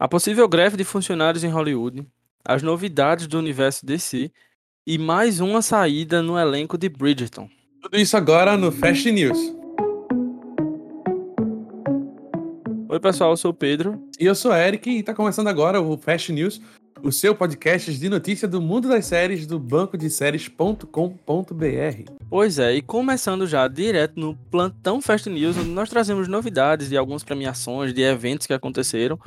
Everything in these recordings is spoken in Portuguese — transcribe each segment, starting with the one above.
a possível greve de funcionários em Hollywood, as novidades do universo DC e mais uma saída no elenco de Bridgerton. Tudo isso agora no Fast News. Oi, pessoal, eu sou o Pedro. E eu sou o Eric, e tá começando agora o Fast News, o seu podcast de notícia do mundo das séries do banco de séries.com.br. Pois é, e começando já direto no plantão Fast News, onde nós trazemos novidades de algumas premiações, de eventos que aconteceram.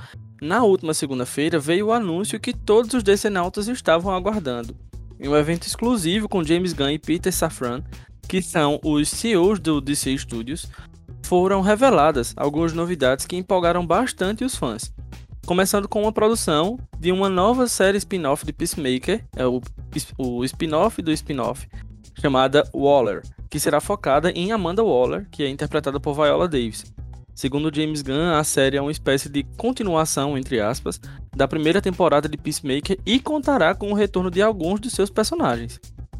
Na última segunda-feira veio o anúncio que todos os decenautas estavam aguardando. Em um evento exclusivo com James Gunn e Peter Safran, que são os CEOs do DC Studios, foram reveladas algumas novidades que empolgaram bastante os fãs. Começando com uma produção de uma nova série spin-off de Peacemaker, é o, o spin-off do spin-off, chamada Waller, que será focada em Amanda Waller, que é interpretada por Viola Davis. Segundo James Gunn, a série é uma espécie de continuação, entre aspas, da primeira temporada de Peacemaker e contará com o retorno de alguns de seus personagens.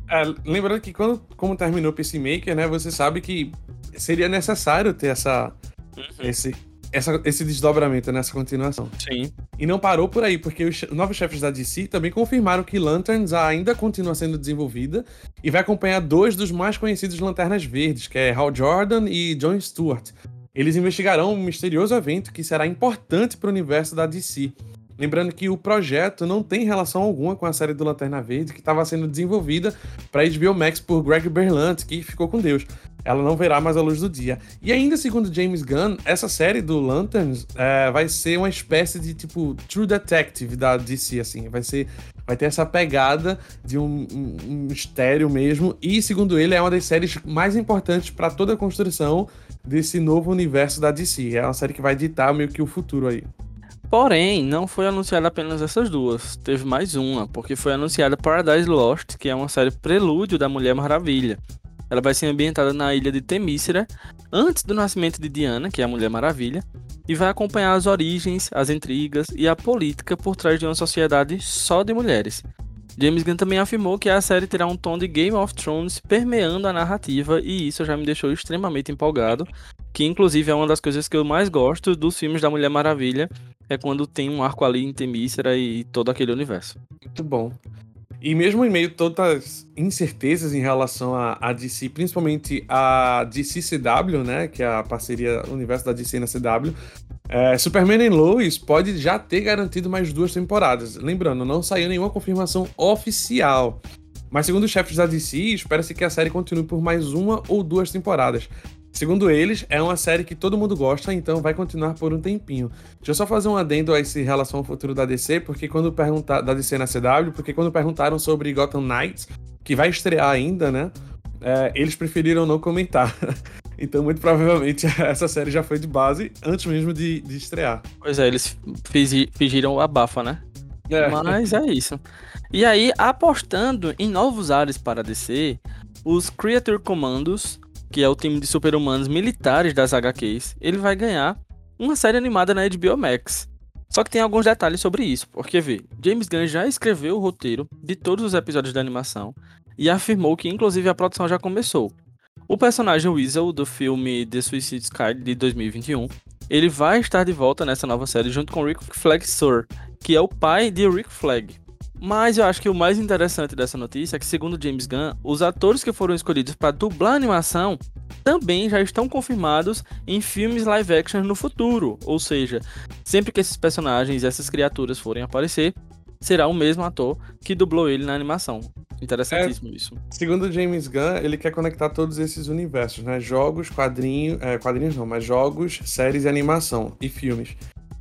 É, lembrando que quando como terminou Peacemaker, né, você sabe que seria necessário ter essa, uhum. esse, essa, esse desdobramento nessa continuação. Sim. E não parou por aí, porque os novos chefes da DC também confirmaram que Lanterns ainda continua sendo desenvolvida e vai acompanhar dois dos mais conhecidos Lanternas Verdes, que é Hal Jordan e John Stewart. Eles investigarão um misterioso evento que será importante para o universo da DC. Lembrando que o projeto não tem relação alguma com a série do Lanterna Verde, que estava sendo desenvolvida para HBO Max por Greg Berlanti, que ficou com Deus. Ela não verá mais a luz do dia. E ainda segundo James Gunn, essa série do Lanterns é, vai ser uma espécie de tipo True Detective da DC, assim. Vai ser, vai ter essa pegada de um, um, um mistério mesmo. E segundo ele, é uma das séries mais importantes para toda a construção desse novo universo da DC. É uma série que vai ditar meio que o futuro aí. Porém, não foi anunciada apenas essas duas. Teve mais uma, porque foi anunciada Paradise Lost, que é uma série prelúdio da Mulher Maravilha. Ela vai ser ambientada na ilha de Temícera, antes do nascimento de Diana, que é a Mulher Maravilha, e vai acompanhar as origens, as intrigas e a política por trás de uma sociedade só de mulheres. James Gunn também afirmou que a série terá um tom de Game of Thrones permeando a narrativa, e isso já me deixou extremamente empolgado, que inclusive é uma das coisas que eu mais gosto dos filmes da Mulher Maravilha, é quando tem um arco ali em Temícera e todo aquele universo. Muito bom. E mesmo em meio a todas as incertezas em relação a, a DC, principalmente a DC CW, né, que é a parceria universo da DC na CW, é, Superman e Lois pode já ter garantido mais duas temporadas. Lembrando, não saiu nenhuma confirmação oficial. Mas segundo os chefes da DC, espera-se que a série continue por mais uma ou duas temporadas. Segundo eles, é uma série que todo mundo gosta, então vai continuar por um tempinho. Deixa eu só fazer um adendo a esse relação ao futuro da DC, porque quando da DC na CW, porque quando perguntaram sobre Gotham Knights, que vai estrear ainda, né? É, eles preferiram não comentar. então, muito provavelmente, essa série já foi de base antes mesmo de, de estrear. Pois é, eles fingiram a bafa, né? É. Mas é isso. E aí, apostando em novos ares para DC, os Creature Commandos que é o time de super-humanos militares das HQs, ele vai ganhar uma série animada na HBO Max. Só que tem alguns detalhes sobre isso, porque vê, James Gunn já escreveu o roteiro de todos os episódios da animação e afirmou que inclusive a produção já começou. O personagem Weasel do filme The Suicide Squad de 2021, ele vai estar de volta nessa nova série junto com Rick Flag Sir, que é o pai de Rick Flag. Mas eu acho que o mais interessante dessa notícia é que, segundo James Gunn, os atores que foram escolhidos para dublar a animação também já estão confirmados em filmes live action no futuro. Ou seja, sempre que esses personagens essas criaturas forem aparecer, será o mesmo ator que dublou ele na animação. Interessantíssimo é, isso. Segundo James Gunn, ele quer conectar todos esses universos, né? Jogos, quadrinhos, é, quadrinhos não, mas jogos, séries e animação e filmes.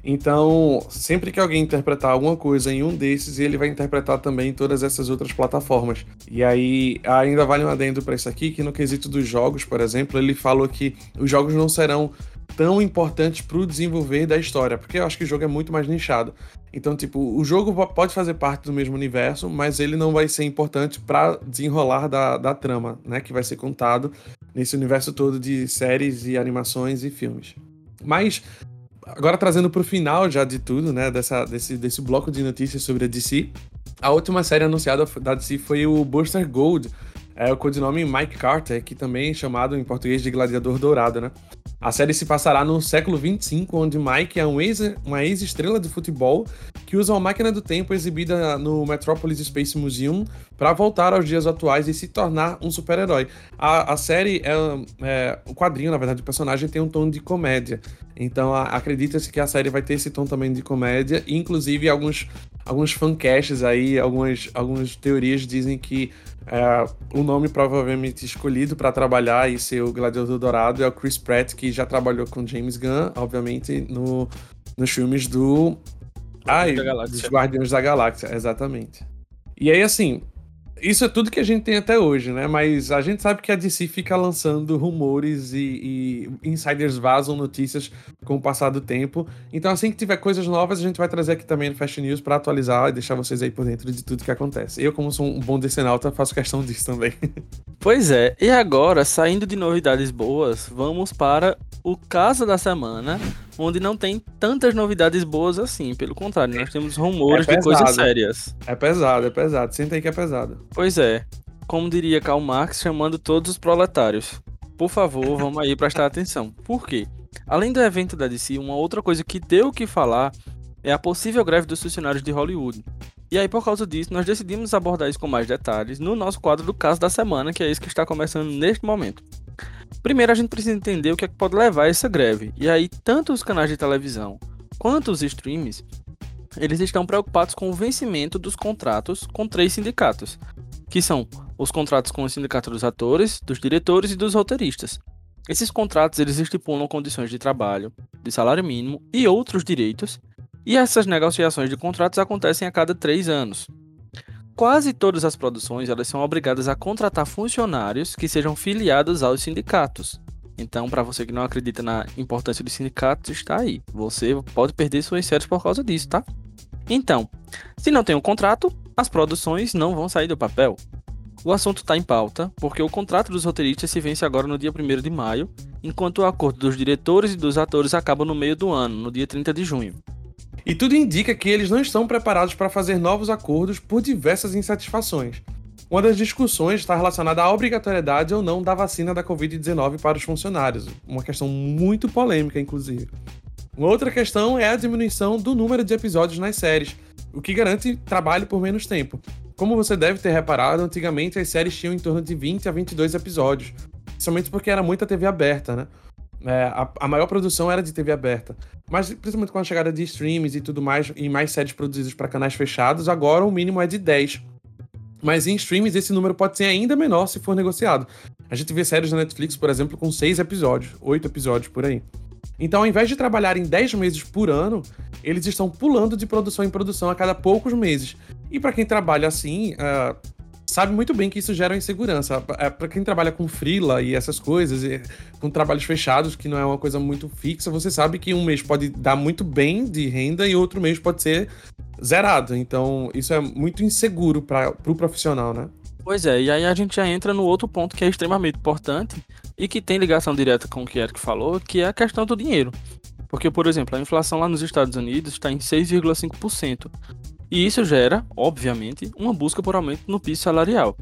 Então, sempre que alguém interpretar alguma coisa em um desses, ele vai interpretar também em todas essas outras plataformas. E aí, ainda vale um adendo para isso aqui, que no quesito dos jogos, por exemplo, ele falou que os jogos não serão tão importantes para o desenvolver da história, porque eu acho que o jogo é muito mais nichado. Então, tipo, o jogo pode fazer parte do mesmo universo, mas ele não vai ser importante para desenrolar da, da trama, né, que vai ser contado nesse universo todo de séries e animações e filmes. Mas agora trazendo para o final já de tudo, né, dessa, desse, desse bloco de notícias sobre a DC, a última série anunciada da DC foi o Booster Gold, é o codinome Mike Carter, que também é chamado em português de Gladiador Dourado, né? A série se passará no século 25, onde Mike é um ex, uma ex-estrela de futebol que usa uma máquina do tempo exibida no Metropolis Space Museum para voltar aos dias atuais e se tornar um super-herói. A, a, série é, é, o quadrinho, na verdade, o personagem tem um tom de comédia. Então acredita-se que a série vai ter esse tom também de comédia, e, inclusive alguns alguns fancasts aí, algumas, algumas teorias dizem que é, o nome provavelmente escolhido para trabalhar e ser o Gladiador Dourado é o Chris Pratt, que já trabalhou com James Gunn, obviamente, no, nos filmes do. Ai, dos Guardiões da Galáxia, exatamente. E aí, assim, isso é tudo que a gente tem até hoje, né? Mas a gente sabe que a DC fica lançando rumores e, e, insiders vazam notícias com o passar do tempo. Então, assim que tiver coisas novas, a gente vai trazer aqui também no Fast News para atualizar e deixar vocês aí por dentro de tudo que acontece. Eu, como sou um bom decenalta, faço questão disso também. Pois é, e agora, saindo de novidades boas, vamos para o caso da semana, onde não tem tantas novidades boas assim. Pelo contrário, nós temos rumores é de coisas sérias. É pesado, é pesado. Senta aí que é pesado. Pois é. Como diria Karl Marx, chamando todos os proletários. Por favor, vamos aí prestar atenção. Por quê? Além do evento da DC, uma outra coisa que deu o que falar é a possível greve dos funcionários de Hollywood. E aí, por causa disso, nós decidimos abordar isso com mais detalhes no nosso quadro do caso da semana, que é isso que está começando neste momento. Primeiro, a gente precisa entender o que, é que pode levar a essa greve. E aí, tanto os canais de televisão quanto os streams, eles estão preocupados com o vencimento dos contratos com três sindicatos, que são os contratos com o sindicato dos atores, dos diretores e dos roteiristas. Esses contratos eles estipulam condições de trabalho, de salário mínimo e outros direitos, e essas negociações de contratos acontecem a cada três anos. Quase todas as produções elas são obrigadas a contratar funcionários que sejam filiados aos sindicatos. Então, para você que não acredita na importância dos sindicatos, está aí. Você pode perder suas séries por causa disso, tá? Então, se não tem um contrato, as produções não vão sair do papel. O assunto está em pauta, porque o contrato dos roteiristas se vence agora no dia 1 de maio, enquanto o acordo dos diretores e dos atores acaba no meio do ano, no dia 30 de junho. E tudo indica que eles não estão preparados para fazer novos acordos por diversas insatisfações. Uma das discussões está relacionada à obrigatoriedade ou não da vacina da Covid-19 para os funcionários, uma questão muito polêmica, inclusive. Uma outra questão é a diminuição do número de episódios nas séries, o que garante trabalho por menos tempo. Como você deve ter reparado, antigamente as séries tinham em torno de 20 a 22 episódios, principalmente porque era muita TV aberta, né? É, a, a, maior produção era de TV aberta. Mas, principalmente com a chegada de streams e tudo mais, e mais séries produzidas para canais fechados, agora o mínimo é de 10. Mas em streams esse número pode ser ainda menor se for negociado. A gente vê séries da Netflix, por exemplo, com 6 episódios, 8 episódios por aí. Então, ao invés de trabalharem 10 meses por ano, eles estão pulando de produção em produção a cada poucos meses. E para quem trabalha assim, uh, sabe muito bem que isso gera insegurança. É, para quem trabalha com freela e essas coisas, e com trabalhos fechados, que não é uma coisa muito fixa, você sabe que um mês pode dar muito bem de renda e outro mês pode ser zerado. Então, isso é muito inseguro para o pro profissional, né? Pois é, e aí a gente já entra no outro ponto que é extremamente importante e que tem ligação direta com o que Eric falou, que é a questão do dinheiro. Porque, por exemplo, a inflação lá nos Estados Unidos está em 6,5%. E isso gera, obviamente, uma busca por aumento no piso salarial.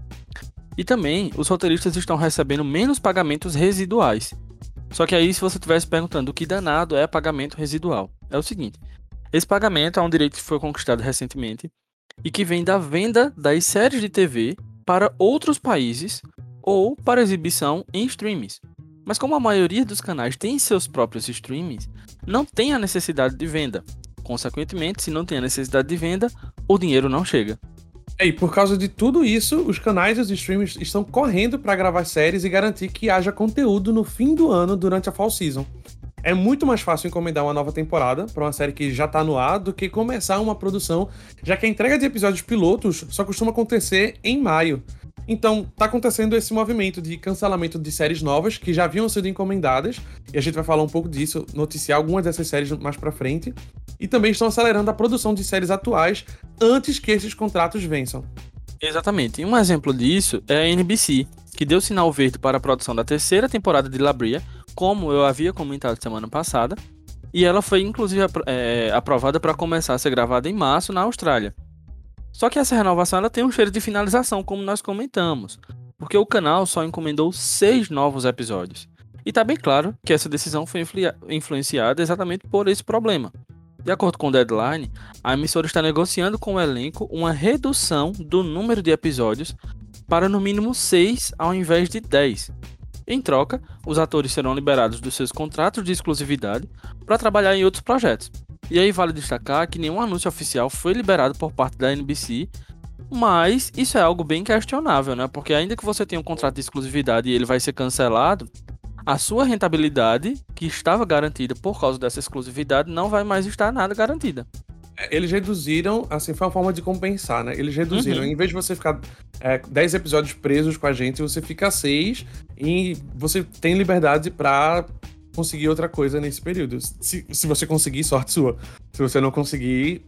E também os roteiristas estão recebendo menos pagamentos residuais. Só que aí, se você estivesse perguntando o que danado é pagamento residual, é o seguinte: esse pagamento é um direito que foi conquistado recentemente e que vem da venda das séries de TV para outros países ou para exibição em streams. Mas como a maioria dos canais tem seus próprios streams, não tem a necessidade de venda. Consequentemente, se não tem a necessidade de venda, o dinheiro não chega. É, e por causa de tudo isso, os canais e os streamers estão correndo para gravar séries e garantir que haja conteúdo no fim do ano durante a fall season. É muito mais fácil encomendar uma nova temporada para uma série que já tá no ar do que começar uma produção, já que a entrega de episódios pilotos só costuma acontecer em maio. Então, tá acontecendo esse movimento de cancelamento de séries novas que já haviam sido encomendadas, e a gente vai falar um pouco disso, noticiar algumas dessas séries mais para frente, e também estão acelerando a produção de séries atuais antes que esses contratos vençam. Exatamente. Um exemplo disso é a NBC, que deu sinal verde para a produção da terceira temporada de Labria, como eu havia comentado semana passada, e ela foi inclusive é, aprovada para começar a ser gravada em março na Austrália. Só que essa renovação ela tem um cheiro de finalização, como nós comentamos, porque o canal só encomendou seis novos episódios. E tá bem claro que essa decisão foi influenciada exatamente por esse problema. De acordo com o Deadline, a emissora está negociando com o elenco uma redução do número de episódios para no mínimo 6 ao invés de 10. Em troca, os atores serão liberados dos seus contratos de exclusividade para trabalhar em outros projetos. E aí vale destacar que nenhum anúncio oficial foi liberado por parte da NBC, mas isso é algo bem questionável, né? Porque ainda que você tenha um contrato de exclusividade e ele vai ser cancelado, a sua rentabilidade, que estava garantida por causa dessa exclusividade, não vai mais estar nada garantida. É, eles reduziram, assim, foi uma forma de compensar, né? Eles reduziram. Uhum. Em vez de você ficar é, 10 episódios presos com a gente, você fica 6 e você tem liberdade para conseguir outra coisa nesse período. Se, se você conseguir, sorte sua. Se você não conseguir,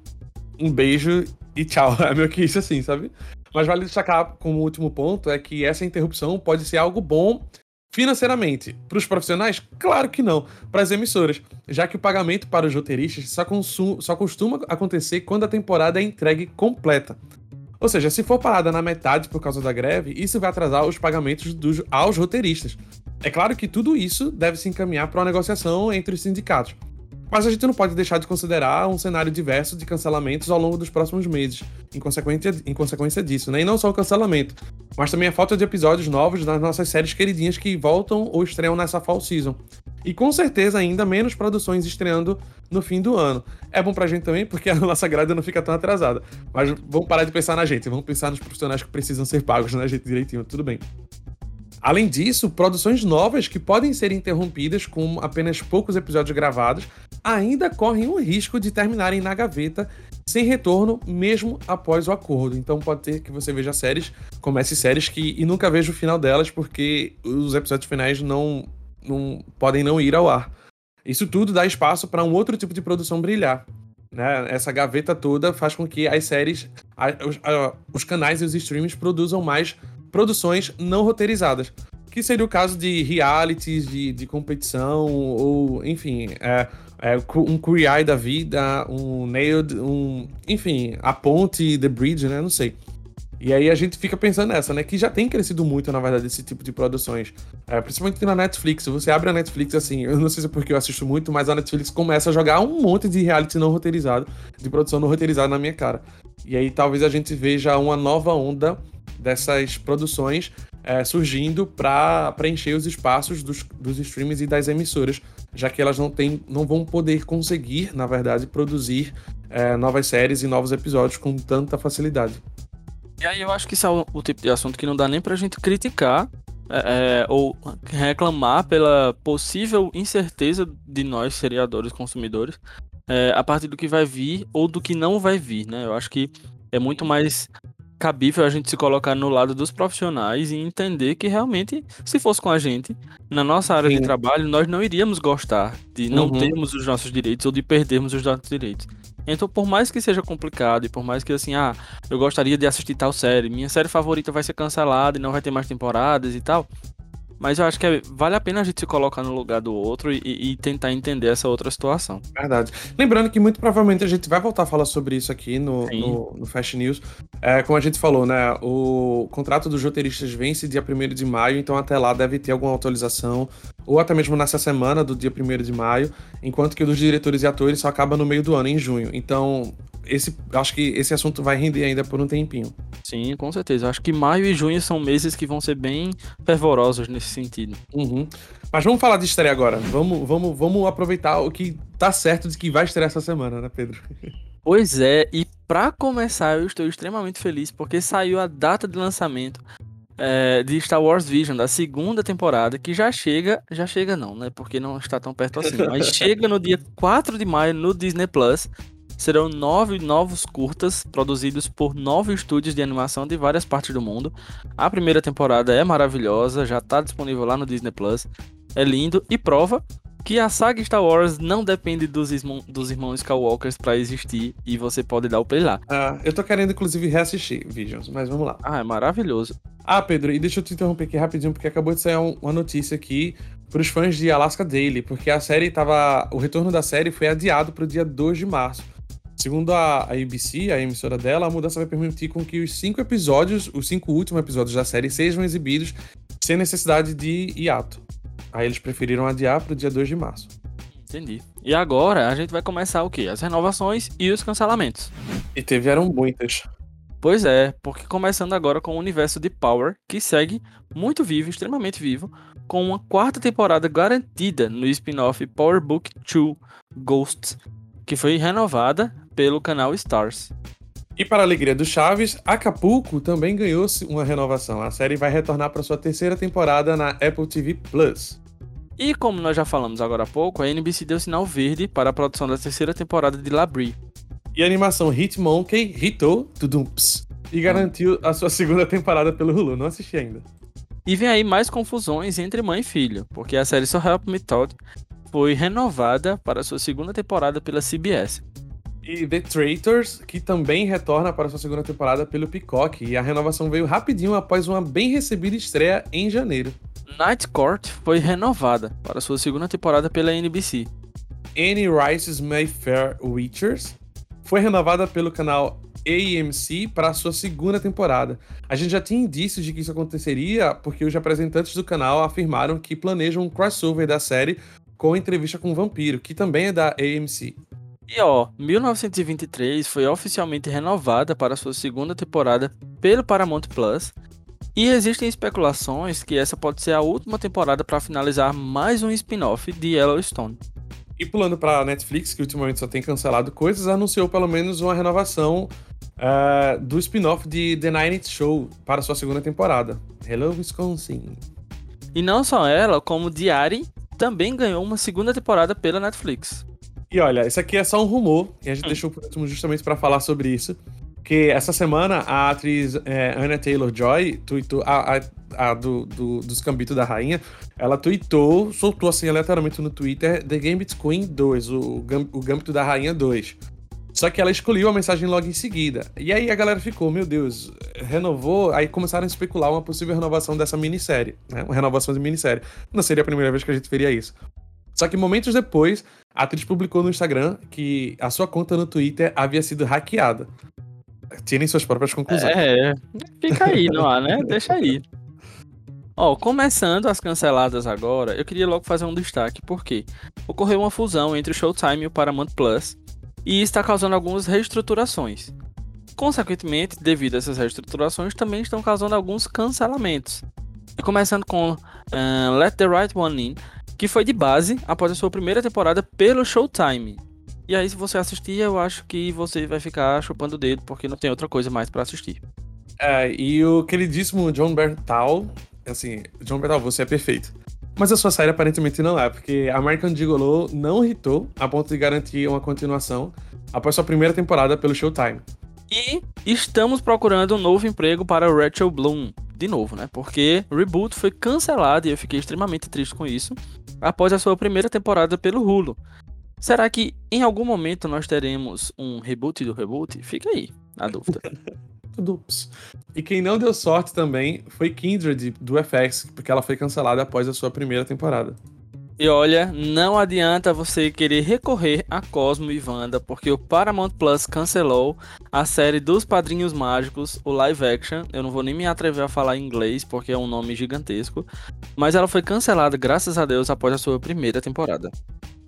um beijo e tchau. É meio que isso assim, sabe? Mas vale destacar como último ponto é que essa interrupção pode ser algo bom financeiramente. Para os profissionais? Claro que não. Para as emissoras, já que o pagamento para os roteiristas só, só costuma acontecer quando a temporada é entregue completa. Ou seja, se for parada na metade por causa da greve, isso vai atrasar os pagamentos dos, aos roteiristas. É claro que tudo isso deve se encaminhar para uma negociação entre os sindicatos. Mas a gente não pode deixar de considerar um cenário diverso de cancelamentos ao longo dos próximos meses, em consequência, em consequência disso, né? E não só o cancelamento, mas também a falta de episódios novos das nossas séries queridinhas que voltam ou estreiam nessa fall season. E com certeza ainda menos produções estreando no fim do ano. É bom pra gente também, porque a nossa grade não fica tão atrasada. Mas vamos parar de pensar na gente, vamos pensar nos profissionais que precisam ser pagos, né, gente, direitinho, tudo bem. Além disso, produções novas que podem ser interrompidas com apenas poucos episódios gravados ainda correm o risco de terminarem na gaveta sem retorno, mesmo após o acordo. Então pode ter que você veja séries, comece séries que e nunca veja o final delas porque os episódios finais não, não podem não ir ao ar. Isso tudo dá espaço para um outro tipo de produção brilhar. Né? Essa gaveta toda faz com que as séries, a, a, os canais e os streams produzam mais produções não roteirizadas. Que seria o caso de realities, de, de competição, ou, enfim, é, é, um Queer da vida, um Nailed, um. Enfim, a Ponte, The Bridge, né? Não sei. E aí a gente fica pensando nessa, né? Que já tem crescido muito, na verdade, esse tipo de produções. É, principalmente na Netflix. Você abre a Netflix, assim, eu não sei se é porque eu assisto muito, mas a Netflix começa a jogar um monte de reality não roteirizado, de produção não roteirizada na minha cara. E aí talvez a gente veja uma nova onda dessas produções é, surgindo para preencher os espaços dos, dos streams e das emissoras, já que elas não, tem, não vão poder conseguir, na verdade, produzir é, novas séries e novos episódios com tanta facilidade. E aí eu acho que isso é o, o tipo de assunto que não dá nem pra gente criticar é, é, ou reclamar pela possível incerteza de nós, seriadores, consumidores, é, a partir do que vai vir ou do que não vai vir, né? Eu acho que é muito mais cabível a gente se colocar no lado dos profissionais e entender que realmente, se fosse com a gente, na nossa área Sim. de trabalho, nós não iríamos gostar de não uhum. termos os nossos direitos ou de perdermos os nossos direitos. Então, por mais que seja complicado e por mais que assim, ah, eu gostaria de assistir tal série, minha série favorita vai ser cancelada e não vai ter mais temporadas e tal, mas eu acho que é, vale a pena a gente se colocar no lugar do outro e, e, tentar entender essa outra situação. Verdade. Lembrando que muito provavelmente a gente vai voltar a falar sobre isso aqui no, no, no, Fast News. É, como a gente falou, né? O contrato dos roteiristas vence dia 1 de maio, então até lá deve ter alguma atualização, ou até mesmo nessa semana do dia 1 de maio, enquanto que o dos diretores e atores só acaba no meio do ano, em junho. Então, esse, acho que esse assunto vai render ainda por um tempinho. Sim, com certeza. Acho que maio e junho são meses que vão ser bem fervorosos nesse sentido. Uhum. Mas vamos falar de estreia agora. Vamos, vamos, vamos aproveitar o que tá certo de que vai estrear essa semana, né, Pedro? Pois é, e para começar, eu estou extremamente feliz porque saiu a data de lançamento é, de Star Wars Vision, da segunda temporada, que já chega, já chega não, né? Porque não está tão perto assim, mas chega no dia 4 de maio no Disney Plus serão nove novos curtas produzidos por nove estúdios de animação de várias partes do mundo. A primeira temporada é maravilhosa, já está disponível lá no Disney Plus. É lindo e prova que a saga Star Wars não depende dos, dos irmãos Skywalkers para existir e você pode dar o play lá. Ah, eu tô querendo inclusive reassistir Visions, mas vamos lá. Ah, é maravilhoso. Ah, Pedro, e deixa eu te interromper aqui rapidinho porque acabou de sair uma notícia aqui para os fãs de Alaska Daily, porque a série tava, o retorno da série foi adiado para o dia 2 de março. Segundo a, a ABC, a emissora dela, a mudança vai permitir com que os cinco episódios, os cinco últimos episódios da série, sejam exibidos sem necessidade de hiato. Aí eles preferiram adiar para o dia 2 de março. Entendi. E agora a gente vai começar o quê? As renovações e os cancelamentos. E tiveram muitas. Pois é, porque começando agora com o universo de Power, que segue muito vivo, extremamente vivo, com uma quarta temporada garantida no spin-off Power Book 2 Ghosts, que foi renovada pelo canal Stars. E para a alegria do Chaves, Acapulco também ganhou uma renovação. A série vai retornar para sua terceira temporada na Apple TV Plus. E como nós já falamos agora há pouco, a NBC deu sinal verde para a produção da terceira temporada de Labrie. E a animação Hitmonkey hitou Tudumps e garantiu a sua segunda temporada pelo Hulu. Não assisti ainda. E vem aí mais confusões entre mãe e filho, porque a série So Help Me Todd foi renovada para sua segunda temporada pela CBS. E The Traitors, que também retorna para sua segunda temporada pelo Peacock, e a renovação veio rapidinho após uma bem recebida estreia em janeiro. Night Court foi renovada para sua segunda temporada pela NBC. Annie Rice's Mayfair Witchers foi renovada pelo canal AMC para sua segunda temporada. A gente já tinha indícios de que isso aconteceria porque os representantes do canal afirmaram que planejam um crossover da série com entrevista com o vampiro, que também é da AMC. E ó, 1923 foi oficialmente renovada para sua segunda temporada pelo Paramount Plus. E existem especulações que essa pode ser a última temporada para finalizar mais um spin-off de Yellowstone. E pulando para Netflix, que ultimamente só tem cancelado coisas, anunciou pelo menos uma renovação uh, do spin-off de The Night Show para sua segunda temporada. Hello, Wisconsin. E não só ela, como Diary também ganhou uma segunda temporada pela Netflix. E olha, isso aqui é só um rumor, e a gente hum. deixou por último justamente para falar sobre isso. Que essa semana a atriz é, Anna Taylor-Joy tweetou, a, a, a do, do, dos Cambitos da Rainha, ela tweetou, soltou assim aleatoriamente no Twitter The Gambit Queen 2, o, o Gambito da Rainha 2. Só que ela escolheu a mensagem logo em seguida. E aí a galera ficou, meu Deus, renovou. Aí começaram a especular uma possível renovação dessa minissérie, né? Uma renovação de minissérie. Não seria a primeira vez que a gente veria isso. Só que momentos depois, a atriz publicou no Instagram que a sua conta no Twitter havia sido hackeada. Tirem suas próprias conclusões. É, fica aí no ar, né? Deixa aí. Ó, começando as canceladas agora, eu queria logo fazer um destaque, porque ocorreu uma fusão entre o Showtime e o Paramount Plus, e está causando algumas reestruturações. Consequentemente, devido a essas reestruturações, também estão causando alguns cancelamentos. Começando com uh, Let the Right One In, que foi de base após a sua primeira temporada pelo Showtime. E aí, se você assistir, eu acho que você vai ficar chupando o dedo, porque não tem outra coisa mais para assistir. É, e o queridíssimo John Bertal, assim, John Bertal, você é perfeito. Mas a sua série aparentemente não é, porque American Gigolo não hitou a ponto de garantir uma continuação após sua primeira temporada pelo Showtime. E estamos procurando um novo emprego para Rachel Bloom, de novo, né? Porque Reboot foi cancelado e eu fiquei extremamente triste com isso após a sua primeira temporada pelo Hulu. Será que em algum momento nós teremos um reboot do reboot? Fica aí a dúvida. E quem não deu sorte também foi Kindred do FX, porque ela foi cancelada após a sua primeira temporada. E olha, não adianta você querer recorrer a Cosmo e Wanda, porque o Paramount Plus cancelou a série dos Padrinhos Mágicos, o live action. Eu não vou nem me atrever a falar em inglês, porque é um nome gigantesco. Mas ela foi cancelada, graças a Deus, após a sua primeira temporada.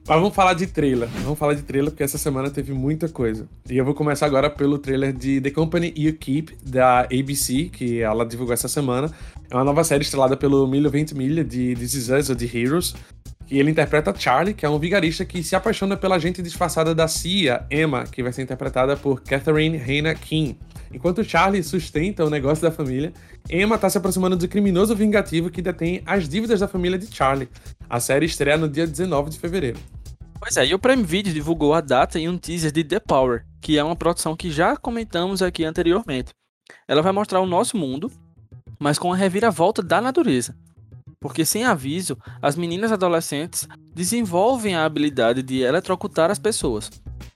Mas vamos falar de trailer. Vamos falar de trailer porque essa semana teve muita coisa. E eu vou começar agora pelo trailer de The Company You Keep, da ABC, que ela divulgou essa semana. É uma nova série estrelada pelo Milho Ventimiglia, de This Is Us, ou de Heroes. E ele interpreta Charlie, que é um vigarista que se apaixona pela gente disfarçada da CIA, Emma, que vai ser interpretada por Catherine Reina King. Enquanto Charlie sustenta o negócio da família, Emma está se aproximando do criminoso vingativo que detém as dívidas da família de Charlie. A série estreia no dia 19 de fevereiro. Pois é, e o Prime Video divulgou a data e um teaser de The Power, que é uma produção que já comentamos aqui anteriormente. Ela vai mostrar o nosso mundo, mas com a reviravolta da natureza porque sem aviso, as meninas adolescentes desenvolvem a habilidade de eletrocutar as pessoas.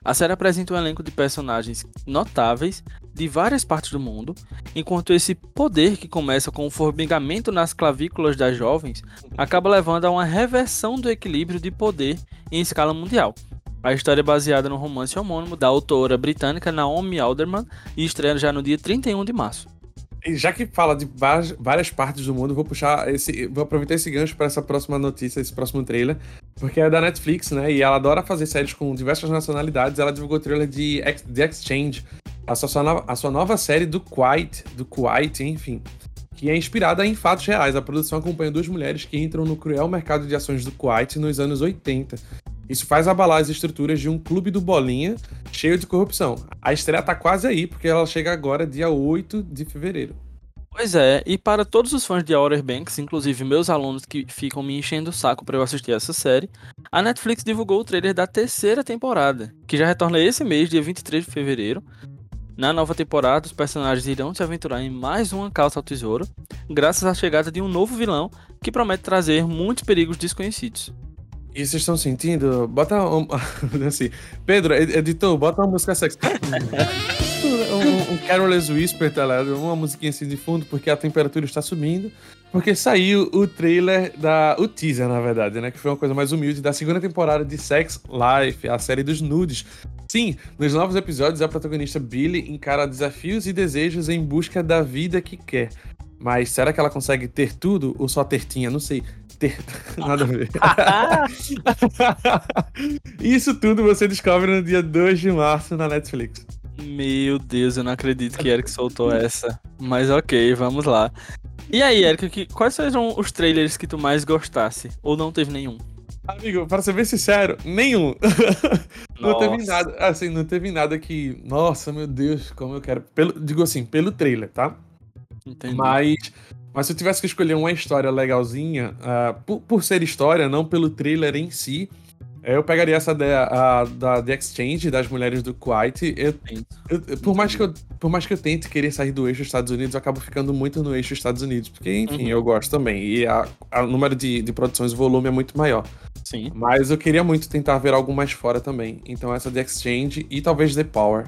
A série apresenta um elenco de personagens notáveis de várias partes do mundo, enquanto esse poder que começa com o formigamento nas clavículas das jovens acaba levando a uma reversão do equilíbrio de poder em escala mundial. A história é baseada no romance homônimo da autora britânica Naomi Alderman e estreia já no dia 31 de março. Já que fala de várias, várias partes do mundo, vou puxar esse. Vou aproveitar esse gancho para essa próxima notícia, esse próximo trailer. Porque é da Netflix, né? E ela adora fazer séries com diversas nacionalidades. Ela divulgou o trailer de The Exchange, a sua, nova, a sua nova série do Kuwait, do Kuwait, enfim. Que é inspirada em fatos reais. A produção acompanha duas mulheres que entram no cruel mercado de ações do Kuwait nos anos 80 isso faz abalar as estruturas de um clube do Bolinha cheio de corrupção. A estreia tá quase aí, porque ela chega agora dia 8 de fevereiro. Pois é, e para todos os fãs de Outer Banks, inclusive meus alunos que ficam me enchendo o saco para eu assistir essa série, a Netflix divulgou o trailer da terceira temporada, que já retorna esse mês, dia 23 de fevereiro. Na nova temporada, os personagens irão se aventurar em mais uma calça ao tesouro, graças à chegada de um novo vilão que promete trazer muitos perigos desconhecidos. E vocês estão sentindo? Bota um, assim, Pedro, editor, bota uma música sexy. um, um Carol's Whisper, tá lá, uma musiquinha assim de fundo, porque a temperatura está subindo. Porque saiu o trailer da. O teaser, na verdade, né? Que foi uma coisa mais humilde da segunda temporada de Sex Life, a série dos nudes. Sim, nos novos episódios, a protagonista Billy encara desafios e desejos em busca da vida que quer. Mas será que ela consegue ter tudo ou só tertinha? Não sei ter nada a ver. Isso tudo você descobre no dia 2 de março na Netflix. Meu Deus, eu não acredito que Eric soltou essa. Mas ok, vamos lá. E aí, Eric, que, quais foram os trailers que tu mais gostasse? Ou não teve nenhum? Amigo, para ser bem sincero, nenhum. não teve nada, assim, não teve nada que, nossa, meu Deus, como eu quero. Pelo, digo assim, pelo trailer, tá? Entendi. Mas mas se eu tivesse que escolher uma história legalzinha, uh, por, por, ser história, não pelo trailer em si, eh, eu pegaria essa da, a, da The Exchange, das mulheres do Kuwait. Eu, eu, por, mais que eu, por mais que eu tente querer sair do eixo Estados Unidos, eu acabo ficando muito no eixo Estados Unidos. Porque, enfim, uhum. eu gosto também. E o número de, de produções, o volume é muito maior. Sim. Mas eu queria muito tentar ver algo mais fora também. Então essa The Exchange e talvez The Power.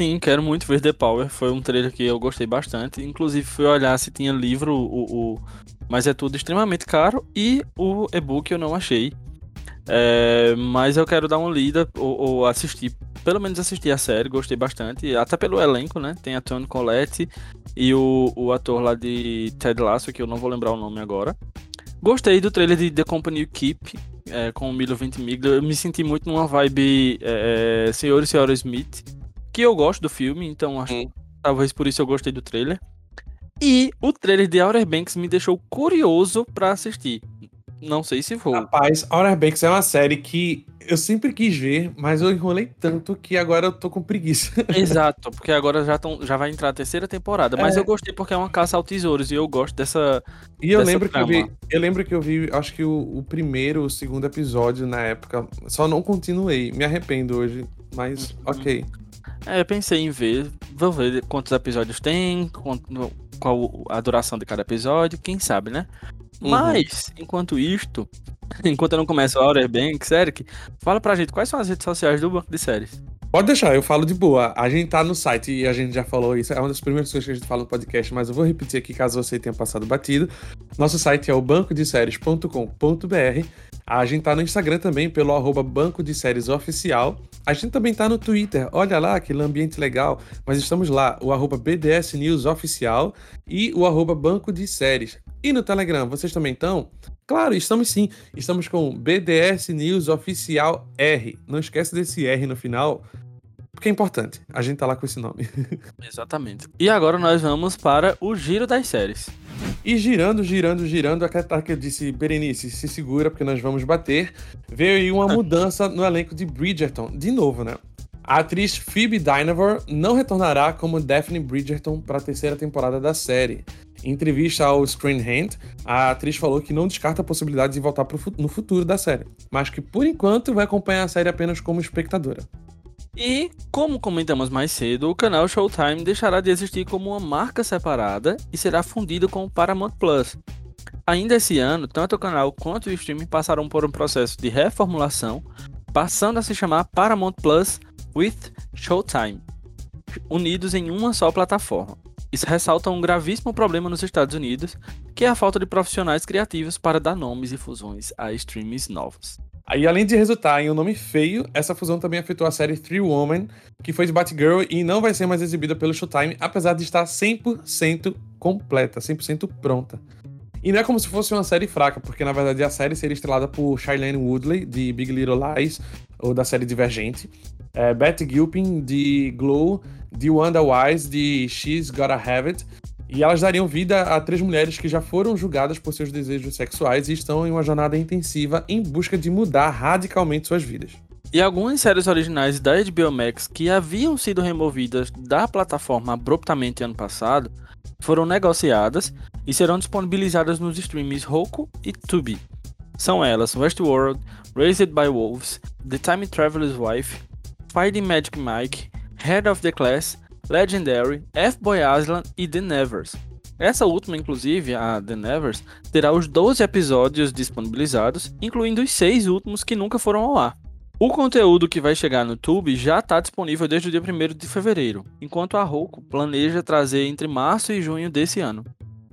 Sim, quero muito ver The Power. Foi um trailer que eu gostei bastante. Inclusive, fui olhar se tinha livro, o, o... mas é tudo extremamente caro. E o e-book eu não achei. É... Mas eu quero dar uma lida ou, ou, assistir. Pelo menos assistir a série, gostei bastante. Até pelo elenco, né? Tem a Tony Collette e o, o ator lá de Ted Lasso, que eu não vou lembrar o nome agora. Gostei do trailer de The Company Keep, é, com o Milo Ventimiglia. Eu me senti muito numa vibe é, é Senhor e Senhora Smith que eu gosto do filme, então acho hum. talvez por isso eu gostei do trailer. E o trailer de Outer Banks me deixou curioso para assistir. Não sei se vou. Rapaz, Outer Banks é uma série que eu sempre quis ver, mas eu enrolei tanto que agora eu tô com preguiça. Exato, porque agora já, tão, já vai entrar a terceira temporada. Mas é. eu gostei porque é uma caça ao tesouros e eu gosto dessa. E eu lembro trama. que eu vi. Eu lembro que eu vi, acho que o, o primeiro, o segundo episódio na época. Só não continuei. Me arrependo hoje. Mas, uhum. ok. É, pensei em ver. Vou ver quantos episódios tem, qual a duração de cada episódio, quem sabe, né? Uhum. Mas, enquanto isto, enquanto eu não começo a Outer Banks, Eric, fala pra gente quais são as redes sociais do Banco de Séries. Pode deixar, eu falo de boa. A gente tá no site e a gente já falou isso, é uma das primeiras coisas que a gente fala no podcast, mas eu vou repetir aqui caso você tenha passado batido. Nosso site é o bancodeséries.com.br. A gente tá no Instagram também pelo arroba Banco de Séries Oficial. A gente também tá no Twitter, olha lá que ambiente legal, mas estamos lá, o arroba BDS News Oficial e o arroba Banco de Séries. E no Telegram, vocês também estão? Claro, estamos sim. Estamos com BDS News Oficial R. Não esquece desse R no final, porque é importante. A gente tá lá com esse nome. Exatamente. E agora nós vamos para o giro das séries. E girando, girando, girando, a eu disse, Berenice, se segura porque nós vamos bater. Veio aí uma mudança no elenco de Bridgerton. De novo, né? A atriz Phoebe Dynevor não retornará como Daphne Bridgerton para a terceira temporada da série. Em entrevista ao Screen Hand, a atriz falou que não descarta a possibilidade de voltar no futuro da série, mas que por enquanto vai acompanhar a série apenas como espectadora. E, como comentamos mais cedo, o canal Showtime deixará de existir como uma marca separada e será fundido com o Paramount Plus. Ainda esse ano, tanto o canal quanto o streaming passarão por um processo de reformulação, passando a se chamar Paramount Plus with Showtime, unidos em uma só plataforma. Isso ressalta um gravíssimo problema nos Estados Unidos, que é a falta de profissionais criativos para dar nomes e fusões a streams novos. Aí, além de resultar em um nome feio, essa fusão também afetou a série Three Woman, que foi de Batgirl e não vai ser mais exibida pelo Showtime, apesar de estar 100% completa, 100% pronta. E não é como se fosse uma série fraca, porque na verdade a série seria estrelada por Shailene Woodley, de Big Little Lies, ou da série Divergente, é, Betty Gilpin, de Glow, de Wanda Wise, de She's Gotta Have It, e elas dariam vida a três mulheres que já foram julgadas por seus desejos sexuais e estão em uma jornada intensiva em busca de mudar radicalmente suas vidas. E algumas séries originais da HBO Max que haviam sido removidas da plataforma abruptamente ano passado foram negociadas e serão disponibilizadas nos streams Roku e Tubi. São elas Westworld, Raised by Wolves, The Time Traveler's Wife, Finding Magic Mike, Head of the Class, Legendary, F-Boy Island e The Nevers. Essa última, inclusive, a The Nevers, terá os 12 episódios disponibilizados, incluindo os 6 últimos que nunca foram ao ar. O conteúdo que vai chegar no YouTube já está disponível desde o dia 1 de fevereiro, enquanto a Roku planeja trazer entre março e junho desse ano.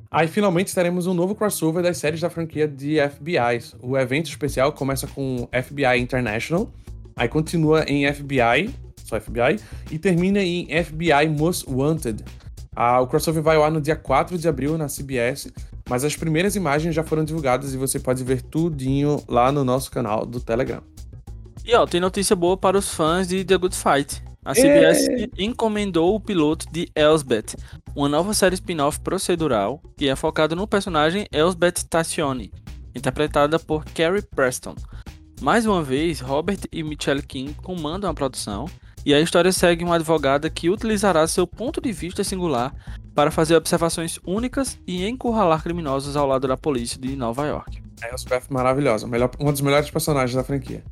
Aí finalmente teremos um novo crossover das séries da franquia de FBIs. O evento especial começa com FBI International, aí continua em FBI, só FBI, e termina em FBI Most Wanted. Ah, o crossover vai ao ar no dia 4 de abril na CBS, mas as primeiras imagens já foram divulgadas e você pode ver tudinho lá no nosso canal do Telegram. E ó, tem notícia boa para os fãs de The Good Fight. A CBS é. encomendou o piloto de Elsbeth, uma nova série spin-off procedural que é focada no personagem Elsbeth Tassione, interpretada por Carrie Preston. Mais uma vez, Robert e Michelle King comandam a produção, e a história segue uma advogada que utilizará seu ponto de vista singular para fazer observações únicas e encurralar criminosos ao lado da polícia de Nova York. Elsbeth maravilhosa, melhor, uma dos melhores personagens da franquia.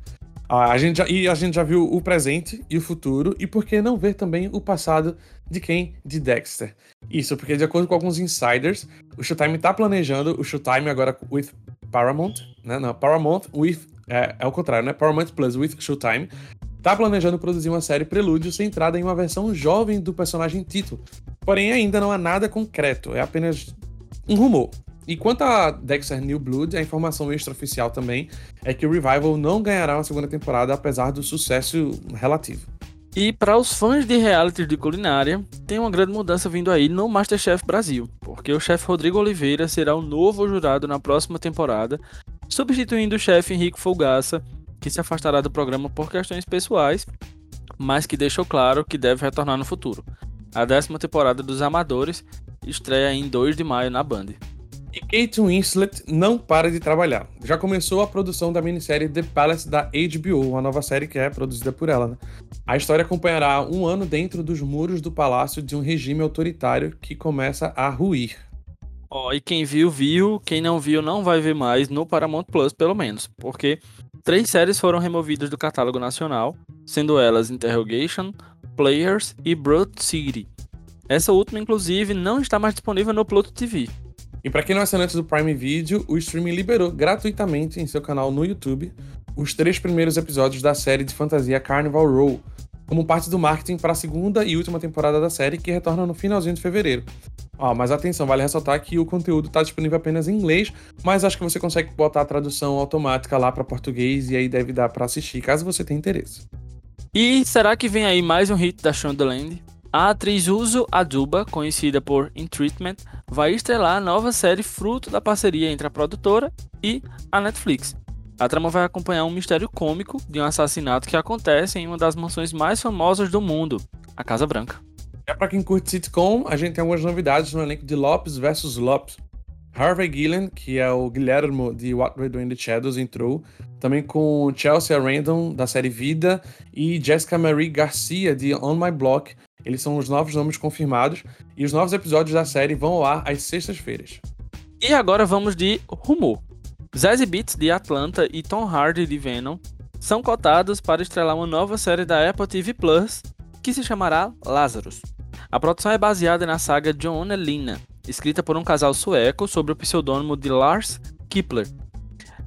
Ah, a gente já, e a gente já viu o presente e o futuro, e por que não ver também o passado de quem? De Dexter. Isso, porque de acordo com alguns insiders, o Showtime tá planejando o Showtime agora with Paramount, né? Não, Paramount with. É, é o contrário, né? Paramount Plus with Showtime. Tá planejando produzir uma série Prelúdio centrada em uma versão jovem do personagem Tito. Porém, ainda não há nada concreto, é apenas um rumor. E quanto a Dexter New Blood, a informação extraoficial também é que o Revival não ganhará uma segunda temporada, apesar do sucesso relativo. E para os fãs de reality de culinária, tem uma grande mudança vindo aí no Masterchef Brasil, porque o chefe Rodrigo Oliveira será o novo jurado na próxima temporada, substituindo o chefe Henrique Folgaça, que se afastará do programa por questões pessoais, mas que deixou claro que deve retornar no futuro. A décima temporada dos Amadores estreia em 2 de maio na Band. E Kate Winslet não para de trabalhar. Já começou a produção da minissérie The Palace da HBO, uma nova série que é produzida por ela. Né? A história acompanhará um ano dentro dos muros do palácio de um regime autoritário que começa a ruir. Ó, oh, e quem viu, viu. Quem não viu, não vai ver mais no Paramount Plus, pelo menos. Porque três séries foram removidas do catálogo nacional, sendo elas Interrogation, Players e Broad City. Essa última, inclusive, não está mais disponível no Pluto TV. E para quem não é assinante do Prime Video, o streaming liberou gratuitamente em seu canal no YouTube os três primeiros episódios da série de fantasia Carnival Row, como parte do marketing para a segunda e última temporada da série, que retorna no finalzinho de fevereiro. Ó, mas atenção, vale ressaltar que o conteúdo está disponível apenas em inglês, mas acho que você consegue botar a tradução automática lá para português e aí deve dar para assistir, caso você tenha interesse. E será que vem aí mais um hit da Shondaland? A atriz Uso Aduba, conhecida por In Treatment, vai estrelar a nova série fruto da parceria entre a produtora e a Netflix. A trama vai acompanhar um mistério cômico de um assassinato que acontece em uma das mansões mais famosas do mundo, a Casa Branca. É para quem curte sitcom, a gente tem algumas novidades no elenco de Lopes vs Lopes. Harvey Gillen, que é o Guilherme de What We Do in the Shadows, entrou. Também com Chelsea Random, da série Vida, e Jessica Marie Garcia, de On My Block, eles são os novos nomes confirmados e os novos episódios da série vão ao ar às sextas-feiras. E agora vamos de rumor. Zazie Beetz de Atlanta e Tom Hardy de Venom são cotados para estrelar uma nova série da Apple TV Plus que se chamará Lazarus. A produção é baseada na saga John Lina, escrita por um casal sueco sob o pseudônimo de Lars Kipler.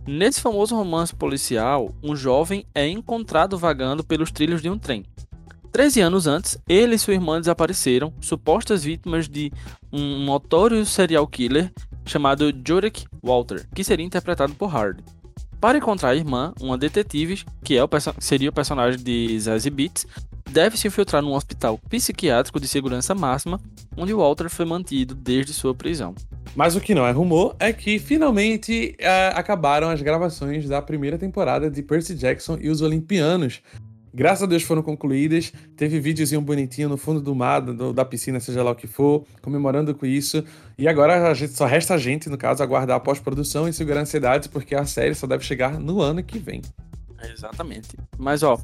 Nesse famoso romance policial, um jovem é encontrado vagando pelos trilhos de um trem. Treze anos antes, ele e sua irmã desapareceram, supostas vítimas de um notório serial killer chamado Jurek Walter, que seria interpretado por Hardy. Para encontrar a irmã, uma detetive, que é o seria o personagem de Zazie Beetz, deve se infiltrar num hospital psiquiátrico de segurança máxima, onde Walter foi mantido desde sua prisão. Mas o que não é rumor é que finalmente é, acabaram as gravações da primeira temporada de Percy Jackson e os Olimpianos. Graças a Deus foram concluídas. Teve videozinho bonitinho no fundo do mar, do, da piscina, seja lá o que for, comemorando com isso. E agora gente, só resta a gente, no caso, aguardar a pós-produção e segurar ansiedades, porque a série só deve chegar no ano que vem. Exatamente. Mas ó,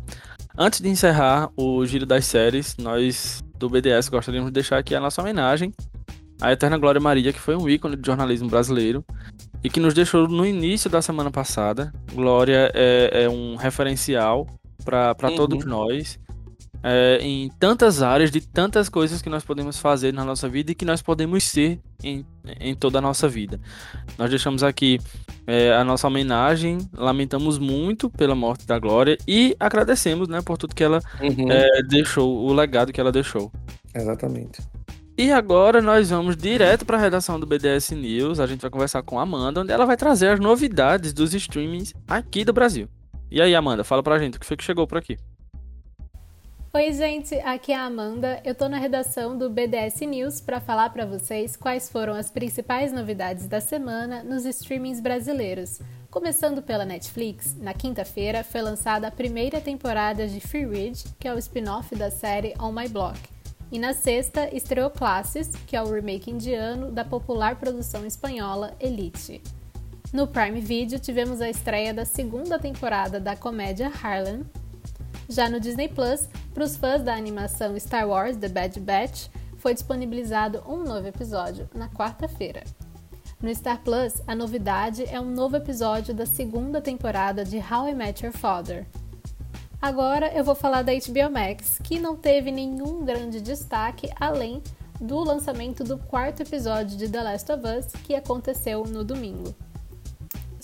antes de encerrar o giro das séries, nós do BDS gostaríamos de deixar aqui a nossa homenagem à Eterna Glória Maria, que foi um ícone de jornalismo brasileiro e que nos deixou no início da semana passada. Glória é, é um referencial para uhum. todos nós é, em tantas áreas, de tantas coisas que nós podemos fazer na nossa vida e que nós podemos ser em, em toda a nossa vida. Nós deixamos aqui é, a nossa homenagem, lamentamos muito pela morte da Glória e agradecemos né, por tudo que ela uhum. é, deixou, o legado que ela deixou. Exatamente. E agora nós vamos direto para a redação do BDS News. A gente vai conversar com a Amanda, onde ela vai trazer as novidades dos streamings aqui do Brasil. E aí, Amanda, fala pra gente o que foi que chegou por aqui. Oi, gente, aqui é a Amanda. Eu tô na redação do BDS News para falar para vocês quais foram as principais novidades da semana nos streamings brasileiros. Começando pela Netflix, na quinta-feira foi lançada a primeira temporada de Free Ridge, que é o spin-off da série On My Block. E na sexta estreou Classes, que é o remake indiano da popular produção espanhola Elite. No Prime Video tivemos a estreia da segunda temporada da comédia Harlem. Já no Disney Plus, para os fãs da animação Star Wars The Bad Batch, foi disponibilizado um novo episódio na quarta-feira. No Star Plus, a novidade é um novo episódio da segunda temporada de How I Met Your Father, Agora eu vou falar da HBO Max, que não teve nenhum grande destaque além do lançamento do quarto episódio de The Last of Us, que aconteceu no domingo.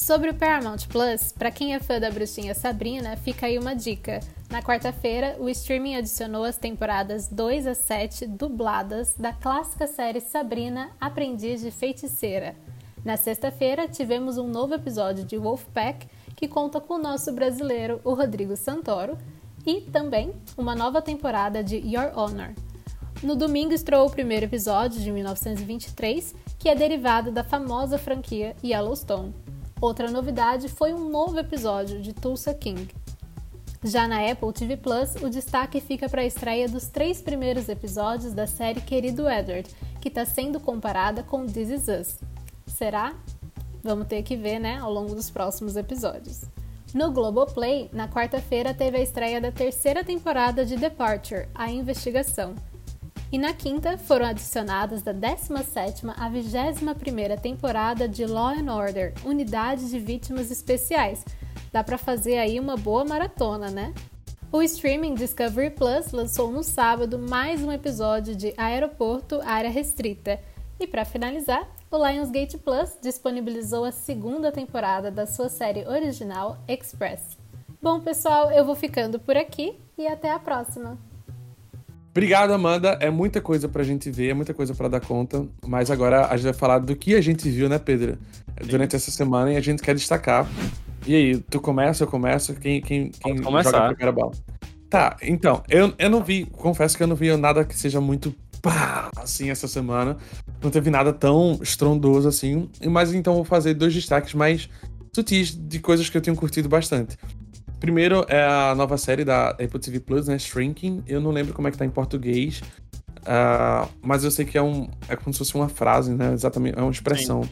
Sobre o Paramount Plus, para quem é fã da bruxinha Sabrina, fica aí uma dica. Na quarta-feira, o streaming adicionou as temporadas 2 a 7 dubladas da clássica série Sabrina, Aprendiz de Feiticeira. Na sexta-feira, tivemos um novo episódio de Wolfpack que conta com o nosso brasileiro, o Rodrigo Santoro, e também uma nova temporada de Your Honor. No domingo estreou o primeiro episódio de 1923, que é derivado da famosa franquia Yellowstone. Outra novidade foi um novo episódio de Tulsa King. Já na Apple TV Plus, o destaque fica para a estreia dos três primeiros episódios da série Querido Edward, que está sendo comparada com This Is Us. Será? Vamos ter que ver, né, ao longo dos próximos episódios. No Globoplay, na quarta-feira teve a estreia da terceira temporada de Departure, A Investigação. E na quinta foram adicionadas da 17ª à 21ª temporada de Law and Order, Unidade de Vítimas Especiais. Dá para fazer aí uma boa maratona, né? O streaming Discovery Plus lançou no sábado mais um episódio de Aeroporto Área Restrita. E para finalizar, o Lionsgate Plus disponibilizou a segunda temporada da sua série original Express. Bom, pessoal, eu vou ficando por aqui e até a próxima. Obrigado, Amanda. É muita coisa pra gente ver, é muita coisa para dar conta. Mas agora a gente vai falar do que a gente viu, né, Pedro? Durante essa semana e a gente quer destacar. E aí, tu começa, eu começo? Quem, quem, quem joga a primeira bola? Tá, então, eu, eu não vi, confesso que eu não vi nada que seja muito pá, assim, essa semana. Não teve nada tão estrondoso assim. Mas então vou fazer dois destaques mais sutis de coisas que eu tenho curtido bastante. Primeiro é a nova série da Apple TV Plus, né? Shrinking. Eu não lembro como é que tá em português. Uh, mas eu sei que é um. É como se fosse uma frase, né? Exatamente. É uma expressão. Sim.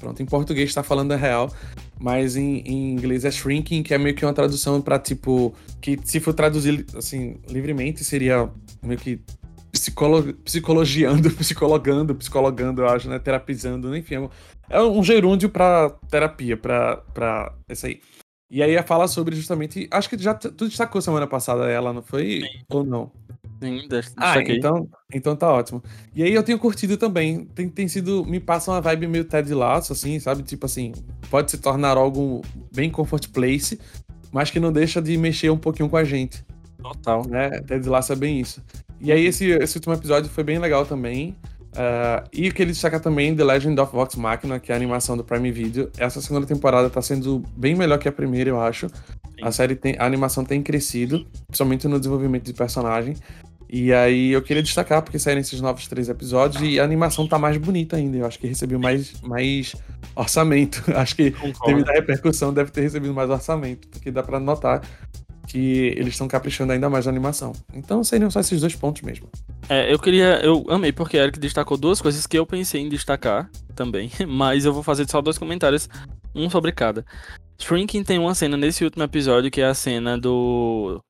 Pronto, em português tá falando a real, mas em, em, inglês é shrinking, que é meio que uma tradução para tipo. Que se for traduzir assim, livremente, seria meio que psicolo, psicologiando, psicologando, psicologando, eu acho, né? Terapizando, enfim. É um gerúndio para terapia, para pra isso aí. E aí fala sobre justamente. Acho que já tu destacou semana passada ela, não foi? Sim. Ou não? Sim, ah, então, então tá ótimo. E aí eu tenho curtido também. Tem, tem sido. Me passa uma vibe meio Ted Lasso, assim, sabe? Tipo assim, pode se tornar algo bem comfort place, mas que não deixa de mexer um pouquinho com a gente. Total. Né? Ted Lasso é bem isso. E aí esse, esse último episódio foi bem legal também. Uh, e eu queria destacar também The Legend of Vox Machina, que é a animação do Prime Video. Essa segunda temporada tá sendo bem melhor que a primeira, eu acho. Sim. A série tem, a animação tem crescido, principalmente no desenvolvimento de personagem. E aí eu queria destacar porque saíram esses novos três episódios e a animação tá mais bonita ainda. Eu acho que recebeu mais, mais orçamento. Acho que devido à repercussão deve ter recebido mais orçamento, porque dá para notar que eles estão caprichando ainda mais na animação. Então seriam só esses dois pontos mesmo. É, eu queria. Eu amei porque Eric destacou duas coisas que eu pensei em destacar também, mas eu vou fazer só dois comentários, um sobre cada. Shrinking tem uma cena nesse último episódio que é a cena do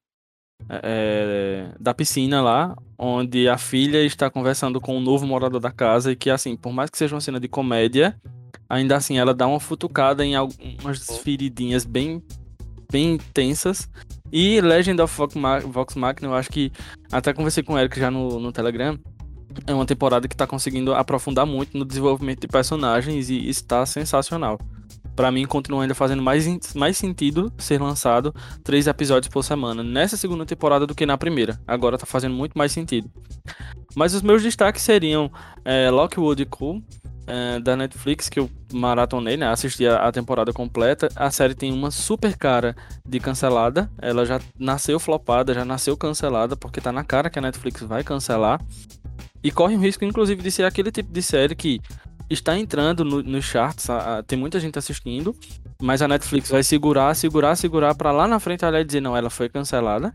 é, da piscina lá, onde a filha está conversando com o novo morador da casa e que, assim, por mais que seja uma cena de comédia, ainda assim ela dá uma futucada em algumas feridinhas bem, bem intensas. E Legend of Vox Machina, eu acho que até conversei com o Eric já no, no Telegram. É uma temporada que está conseguindo aprofundar muito no desenvolvimento de personagens e está sensacional para mim continua ainda fazendo mais, mais sentido ser lançado três episódios por semana nessa segunda temporada do que na primeira. Agora tá fazendo muito mais sentido. Mas os meus destaques seriam é, Lockwood Cool, é, da Netflix, que eu maratonei, né? Assisti a, a, temporada completa. A série tem uma super cara de cancelada. Ela já nasceu flopada, já nasceu cancelada, porque tá na cara que a Netflix vai cancelar. E corre o risco, inclusive, de ser aquele tipo de série que está entrando nos no charts, a, a, tem muita gente assistindo, mas a Netflix vai segurar, segurar, segurar para lá na frente ela dizer não, ela foi cancelada.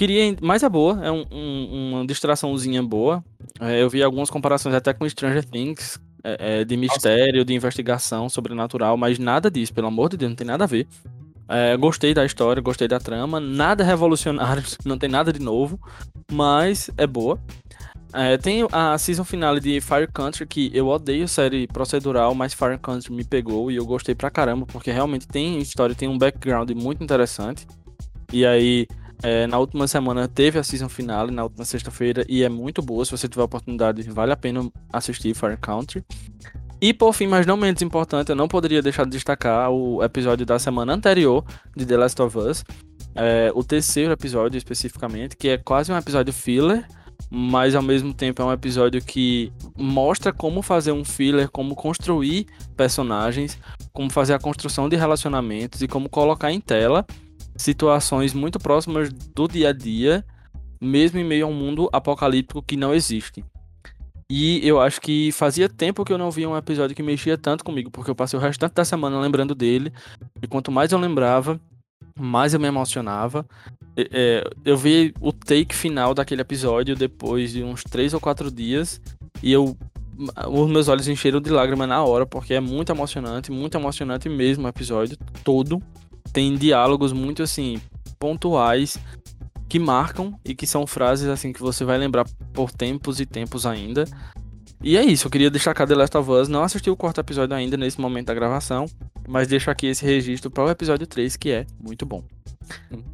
Queria, mas é boa, é um, um, uma distraçãozinha boa. É, eu vi algumas comparações até com Stranger Things, é, é, de mistério, Nossa. de investigação sobrenatural, mas nada disso, pelo amor de Deus, não tem nada a ver. É, gostei da história, gostei da trama, nada revolucionário, não tem nada de novo, mas é boa. É, tem a season finale de Fire Country, que eu odeio série procedural, mas Fire Country me pegou e eu gostei pra caramba, porque realmente tem história, tem um background muito interessante. E aí, é, na última semana teve a season finale, na última sexta-feira, e é muito boa. Se você tiver a oportunidade, vale a pena assistir Fire Country. E por fim, mas não menos importante, eu não poderia deixar de destacar o episódio da semana anterior de The Last of Us. É, o terceiro episódio especificamente, que é quase um episódio filler mas ao mesmo tempo é um episódio que mostra como fazer um filler, como construir personagens, como fazer a construção de relacionamentos e como colocar em tela situações muito próximas do dia a dia, mesmo em meio a um mundo apocalíptico que não existe. E eu acho que fazia tempo que eu não via um episódio que mexia tanto comigo, porque eu passei o restante da semana lembrando dele, e quanto mais eu lembrava, mais eu me emocionava. É, eu vi o take final daquele episódio depois de uns três ou quatro dias e eu os meus olhos encheram de lágrimas na hora porque é muito emocionante, muito emocionante mesmo o episódio todo. Tem diálogos muito assim pontuais que marcam e que são frases assim que você vai lembrar por tempos e tempos ainda. E é isso, eu queria destacar The Last of Us. Não assisti o quarto episódio ainda nesse momento da gravação, mas deixo aqui esse registro para o episódio 3, que é muito bom.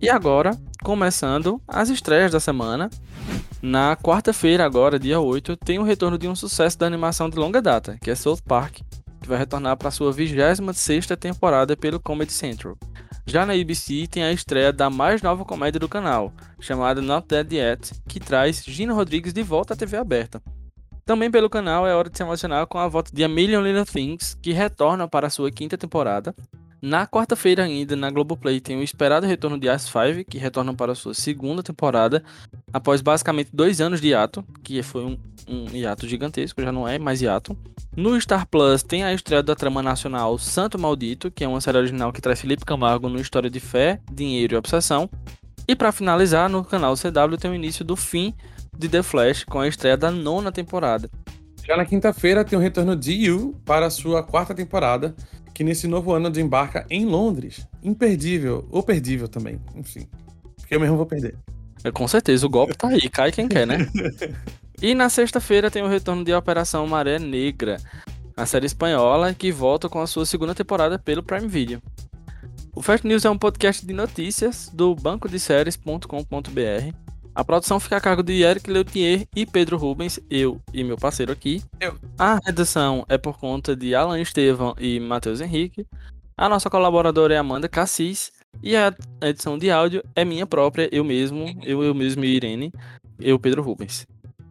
E agora, começando as estreias da semana. Na quarta-feira, agora, dia 8, tem o retorno de um sucesso da animação de longa data, que é South Park, que vai retornar para sua 26 temporada pelo Comedy Central. Já na ABC tem a estreia da mais nova comédia do canal, chamada Not Dead Yet, que traz Gina Rodrigues de volta à TV aberta. Também pelo canal é hora de se emocionar com a volta de A Million Little Things, que retorna para sua quinta temporada. Na quarta-feira ainda, na Globoplay, tem o esperado retorno de As 5, que retorna para sua segunda temporada, após basicamente dois anos de hiato, que foi um, um hiato gigantesco, já não é mais hiato. No Star Plus tem a estreia da trama nacional Santo Maldito, que é uma série original que traz Felipe Camargo no História de Fé, Dinheiro e Obsessão. E para finalizar, no canal CW tem o início do fim de The Flash com a estreia da nona temporada. Já na quinta-feira tem o retorno de You para a sua quarta temporada, que nesse novo ano desembarca em Londres. Imperdível, ou perdível também, enfim. Porque eu mesmo vou perder. É, com certeza, o golpe tá aí, cai quem quer, né? e na sexta-feira tem o retorno de Operação Maré Negra, a série espanhola que volta com a sua segunda temporada pelo Prime Video. O Fast News é um podcast de notícias do banco de séries.com.br a produção fica a cargo de Eric Leutier e Pedro Rubens, eu e meu parceiro aqui. Eu. A redação é por conta de Alan Estevam e Matheus Henrique. A nossa colaboradora é Amanda Cassis. E a edição de áudio é minha própria, eu mesmo, eu, eu mesmo e Irene, eu, Pedro Rubens.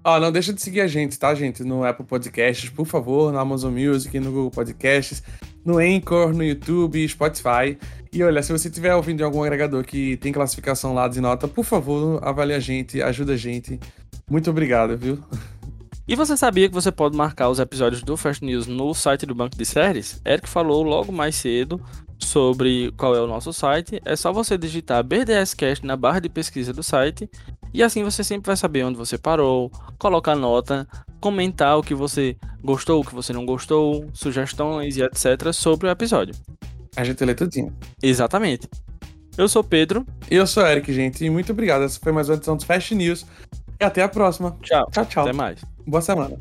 Ó, não deixa de seguir a gente, tá, gente? No Apple Podcasts, por favor, no Amazon Music, no Google Podcasts, no Anchor, no YouTube, Spotify. E olha, se você estiver ouvindo em algum agregador que tem classificação lá de nota, por favor, avalie a gente, ajuda a gente. Muito obrigado, viu? E você sabia que você pode marcar os episódios do Fast News no site do Banco de Séries? Eric falou logo mais cedo sobre qual é o nosso site. É só você digitar BDScast na barra de pesquisa do site e assim você sempre vai saber onde você parou, colocar nota, comentar o que você gostou, o que você não gostou, sugestões e etc sobre o episódio. A gente lê tudinho. Exatamente. Eu sou Pedro. E eu sou Eric, gente. E muito obrigado. Essa foi mais uma edição dos Fast News. E até a próxima. Tchau. Tchau, tchau. Até mais. Boa semana.